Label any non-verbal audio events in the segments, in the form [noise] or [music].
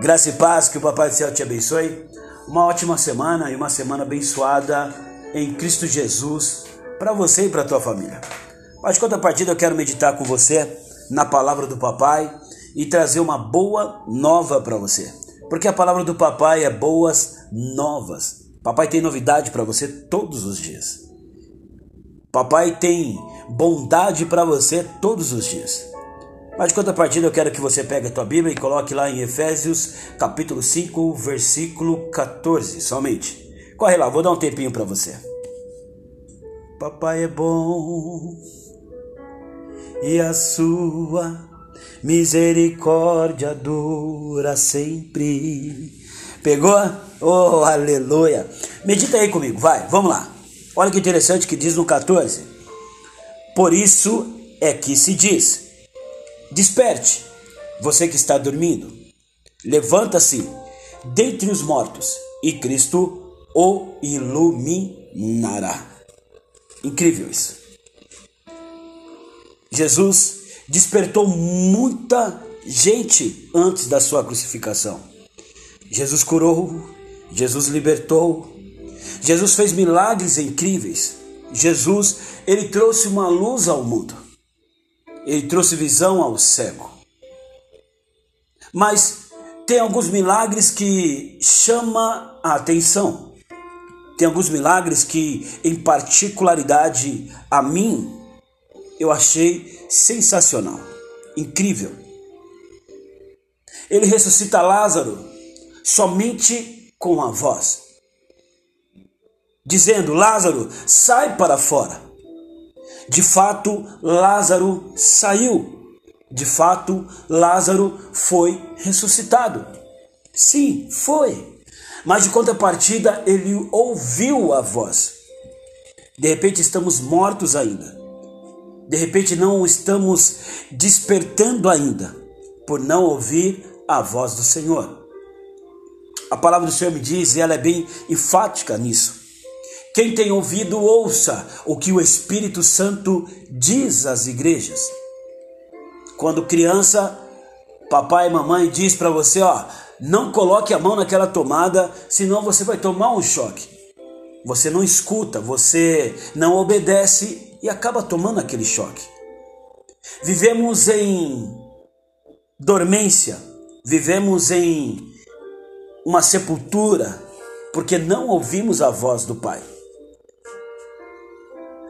Graça e paz, que o Papai do Céu te abençoe. Uma ótima semana e uma semana abençoada em Cristo Jesus para você e para tua família. Mas de contrapartida eu quero meditar com você na palavra do Papai e trazer uma boa nova para você. Porque a palavra do Papai é boas novas. Papai tem novidade para você todos os dias. Papai tem bondade para você todos os dias. Mas de contrapartida eu quero que você pegue a tua Bíblia e coloque lá em Efésios capítulo 5, versículo 14, somente. Corre lá, vou dar um tempinho para você. Papai é bom e a sua misericórdia dura sempre. Pegou? Oh, aleluia. Medita aí comigo, vai, vamos lá. Olha que interessante que diz no 14. Por isso é que se diz: Desperte, você que está dormindo. Levanta-se dentre os mortos e Cristo o iluminará. Incrível isso. Jesus despertou muita gente antes da sua crucificação. Jesus curou, Jesus libertou, Jesus fez milagres incríveis. Jesus, ele trouxe uma luz ao mundo. Ele trouxe visão ao cego. Mas tem alguns milagres que chama a atenção. Tem alguns milagres que, em particularidade a mim, eu achei sensacional, incrível. Ele ressuscita Lázaro somente com a voz, dizendo: Lázaro, sai para fora. De fato, Lázaro saiu. De fato, Lázaro foi ressuscitado. Sim, foi. Mas de contrapartida, ele ouviu a voz. De repente, estamos mortos ainda. De repente, não estamos despertando ainda, por não ouvir a voz do Senhor. A palavra do Senhor me diz, e ela é bem enfática nisso. Quem tem ouvido, ouça o que o Espírito Santo diz às igrejas. Quando criança, papai e mamãe diz para você, ó, não coloque a mão naquela tomada, senão você vai tomar um choque. Você não escuta, você não obedece e acaba tomando aquele choque. Vivemos em dormência, vivemos em uma sepultura, porque não ouvimos a voz do Pai.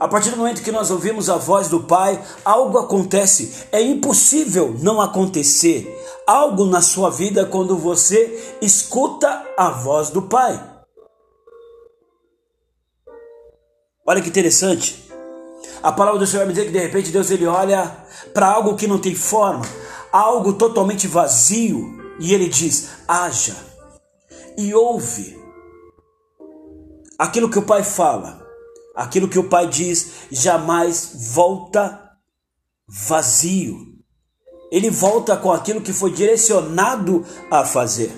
A partir do momento que nós ouvimos a voz do Pai, algo acontece. É impossível não acontecer algo na sua vida quando você escuta a voz do Pai. Olha que interessante. A palavra do Senhor vai me dizer que de repente Deus ele olha para algo que não tem forma, algo totalmente vazio, e ele diz: haja e ouve aquilo que o Pai fala. Aquilo que o Pai diz jamais volta vazio. Ele volta com aquilo que foi direcionado a fazer.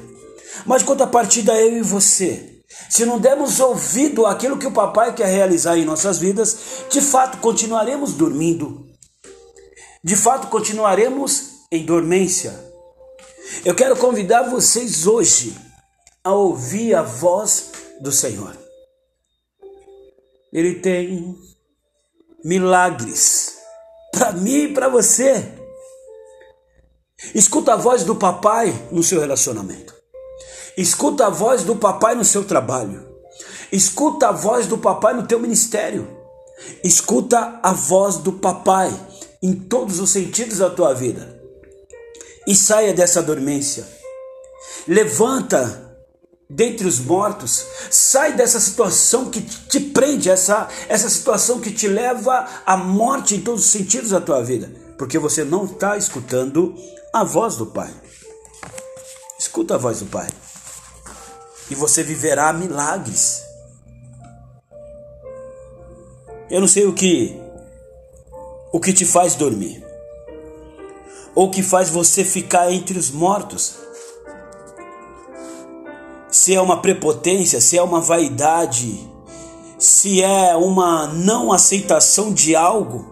Mas contrapartida eu e você, se não dermos ouvido àquilo que o papai quer realizar em nossas vidas, de fato continuaremos dormindo. De fato continuaremos em dormência. Eu quero convidar vocês hoje a ouvir a voz do Senhor. Ele tem milagres para mim e para você. Escuta a voz do papai no seu relacionamento. Escuta a voz do papai no seu trabalho. Escuta a voz do papai no teu ministério. Escuta a voz do papai em todos os sentidos da tua vida. E saia dessa dormência. Levanta dentre os mortos. Sai dessa situação que te prende, essa, essa situação que te leva à morte em todos os sentidos da tua vida, porque você não está escutando a voz do Pai. Escuta a voz do Pai e você viverá milagres. Eu não sei o que o que te faz dormir ou que faz você ficar entre os mortos se é uma prepotência, se é uma vaidade, se é uma não aceitação de algo,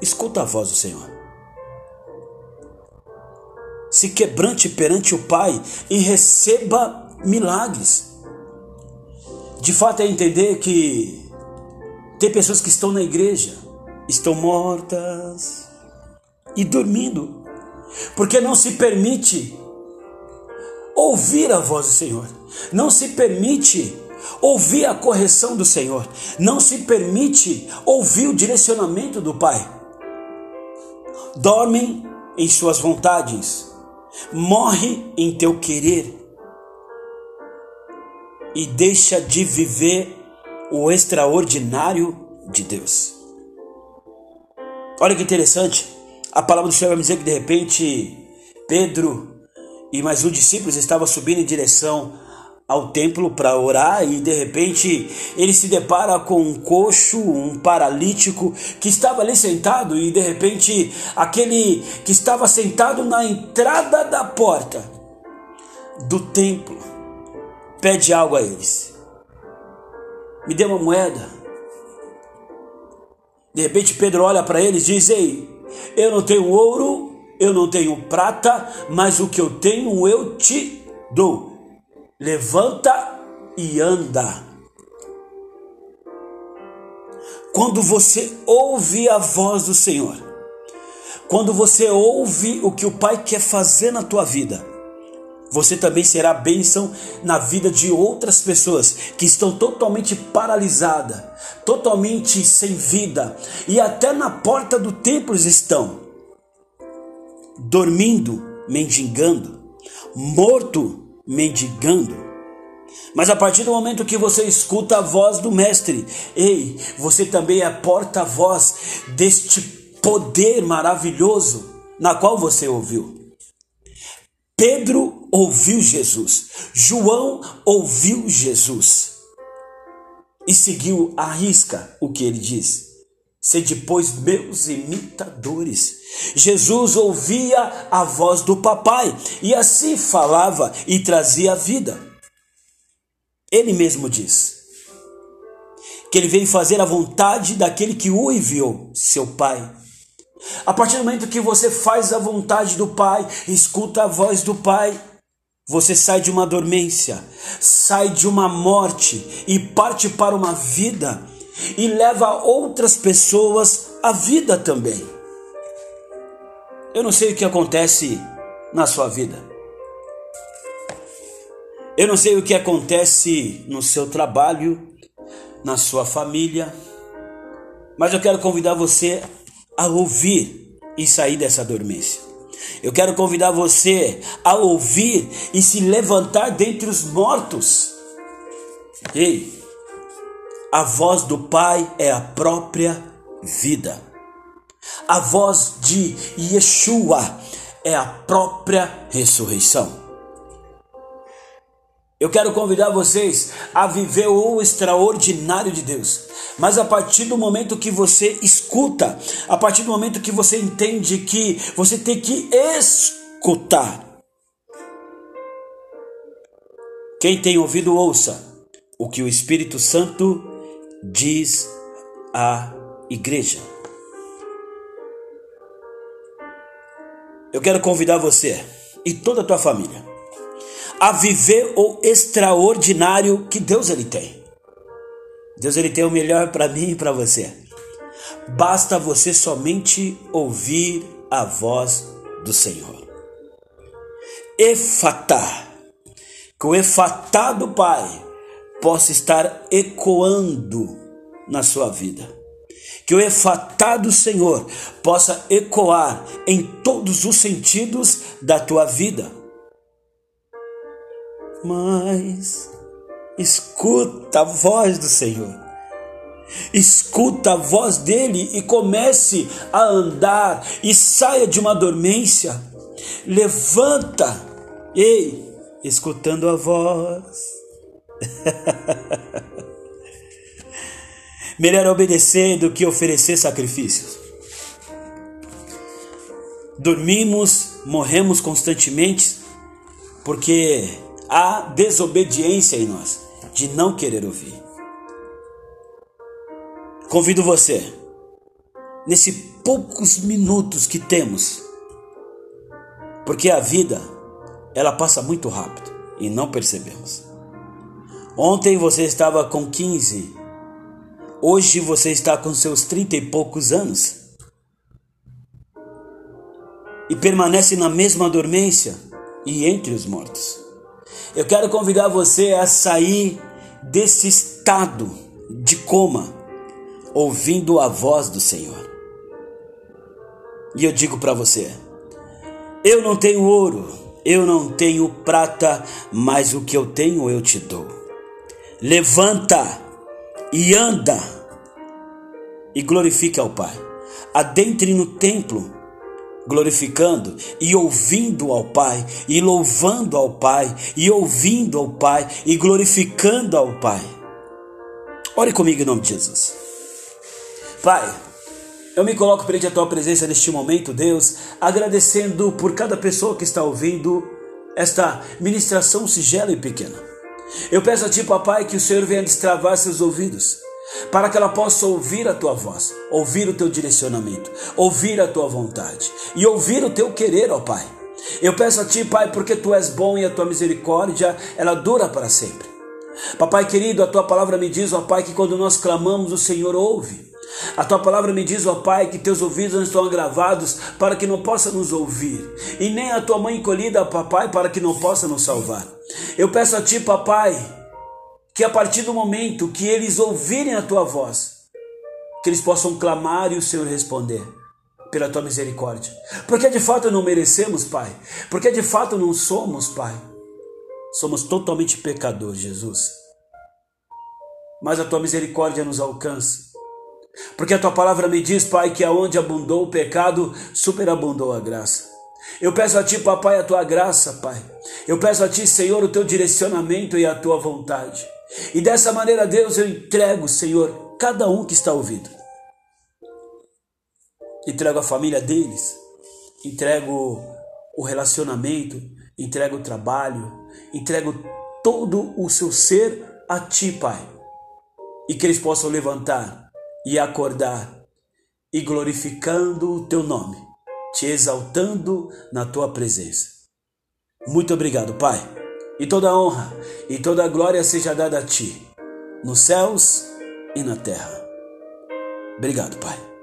escuta a voz do Senhor. se quebrante perante o Pai e receba milagres. De fato é entender que tem pessoas que estão na igreja, estão mortas e dormindo, porque não se permite ouvir a voz do Senhor, não se permite ouvir a correção do Senhor, não se permite ouvir o direcionamento do Pai. Dormem em suas vontades, morre em teu querer. E deixa de viver o extraordinário de Deus. Olha que interessante, a palavra do Senhor vai dizer que de repente Pedro e mais um discípulo estava subindo em direção ao templo para orar e de repente ele se depara com um coxo, um paralítico que estava ali sentado e de repente aquele que estava sentado na entrada da porta do templo pede algo a eles. Me dê uma moeda. De repente Pedro olha para eles e diz: Ei, eu não tenho ouro, eu não tenho prata, mas o que eu tenho eu te dou levanta e anda. Quando você ouve a voz do Senhor, quando você ouve o que o Pai quer fazer na tua vida, você também será bênção na vida de outras pessoas que estão totalmente paralisadas, totalmente sem vida e até na porta do templo estão dormindo, mendigando, morto mendigando. Mas a partir do momento que você escuta a voz do Mestre, ei, você também é porta-voz deste poder maravilhoso na qual você ouviu. Pedro ouviu Jesus, João ouviu Jesus e seguiu à risca o que ele diz. Sede, pois, meus imitadores. Jesus ouvia a voz do papai e assim falava e trazia vida. Ele mesmo diz que ele veio fazer a vontade daquele que o enviou, seu pai. A partir do momento que você faz a vontade do pai, escuta a voz do pai, você sai de uma dormência, sai de uma morte e parte para uma vida e leva outras pessoas à vida também. Eu não sei o que acontece na sua vida. Eu não sei o que acontece no seu trabalho, na sua família, mas eu quero convidar você a ouvir e sair dessa dormência. Eu quero convidar você a ouvir e se levantar dentre os mortos. Ei, a voz do Pai é a própria vida. A voz de Yeshua é a própria ressurreição. Eu quero convidar vocês a viver o extraordinário de Deus. Mas a partir do momento que você escuta, a partir do momento que você entende que você tem que escutar. Quem tem ouvido, ouça o que o Espírito Santo diz a igreja. Eu quero convidar você e toda a tua família a viver o extraordinário que Deus ele tem. Deus ele tem o melhor para mim e para você. Basta você somente ouvir a voz do Senhor. Efatá, que o efatá do Pai possa estar ecoando na sua vida. Que o efatá do Senhor possa ecoar em todos os sentidos da tua vida. Mas escuta a voz do Senhor. Escuta a voz dele e comece a andar e saia de uma dormência. Levanta, ei, escutando a voz [laughs] Melhor obedecer do que oferecer sacrifícios. Dormimos, morremos constantemente porque há desobediência em nós de não querer ouvir. Convido você, nesse poucos minutos que temos, Porque a vida, ela passa muito rápido e não percebemos. Ontem você estava com 15, hoje você está com seus 30 e poucos anos e permanece na mesma dormência e entre os mortos. Eu quero convidar você a sair desse estado de coma, ouvindo a voz do Senhor. E eu digo para você: eu não tenho ouro, eu não tenho prata, mas o que eu tenho eu te dou. Levanta e anda e glorifique ao Pai. Adentre no templo glorificando e ouvindo ao Pai, e louvando ao Pai, e ouvindo ao Pai, e glorificando ao Pai. Ore comigo em nome de Jesus. Pai, eu me coloco perante a tua presença neste momento, Deus, agradecendo por cada pessoa que está ouvindo esta ministração sigela e pequena. Eu peço a ti, papai, que o Senhor venha destravar seus ouvidos para que ela possa ouvir a tua voz, ouvir o teu direcionamento, ouvir a tua vontade e ouvir o teu querer, ó Pai. Eu peço a ti, Pai, porque tu és bom e a tua misericórdia, ela dura para sempre. Papai querido, a tua palavra me diz, ó Pai, que quando nós clamamos, o Senhor ouve. A tua palavra me diz, ó Pai, que teus ouvidos não estão agravados para que não possa nos ouvir, e nem a tua mãe encolhida, papai, para que não possa nos salvar. Eu peço a ti, papai, que a partir do momento que eles ouvirem a tua voz, que eles possam clamar e o Senhor responder pela tua misericórdia. Porque de fato não merecemos, Pai. Porque de fato não somos, Pai. Somos totalmente pecadores, Jesus. Mas a tua misericórdia nos alcança. Porque a tua palavra me diz, Pai, que aonde abundou o pecado, superabundou a graça. Eu peço a ti, papai, a tua graça, Pai. Eu peço a ti, Senhor, o teu direcionamento e a tua vontade. E dessa maneira, Deus, eu entrego, Senhor, cada um que está ouvindo. Entrego a família deles, entrego o relacionamento, entrego o trabalho, entrego todo o seu ser a Ti, Pai. E que eles possam levantar e acordar e glorificando o Teu nome, te exaltando na Tua presença. Muito obrigado, Pai e toda honra e toda glória seja dada a ti, nos céus e na terra. Obrigado, Pai.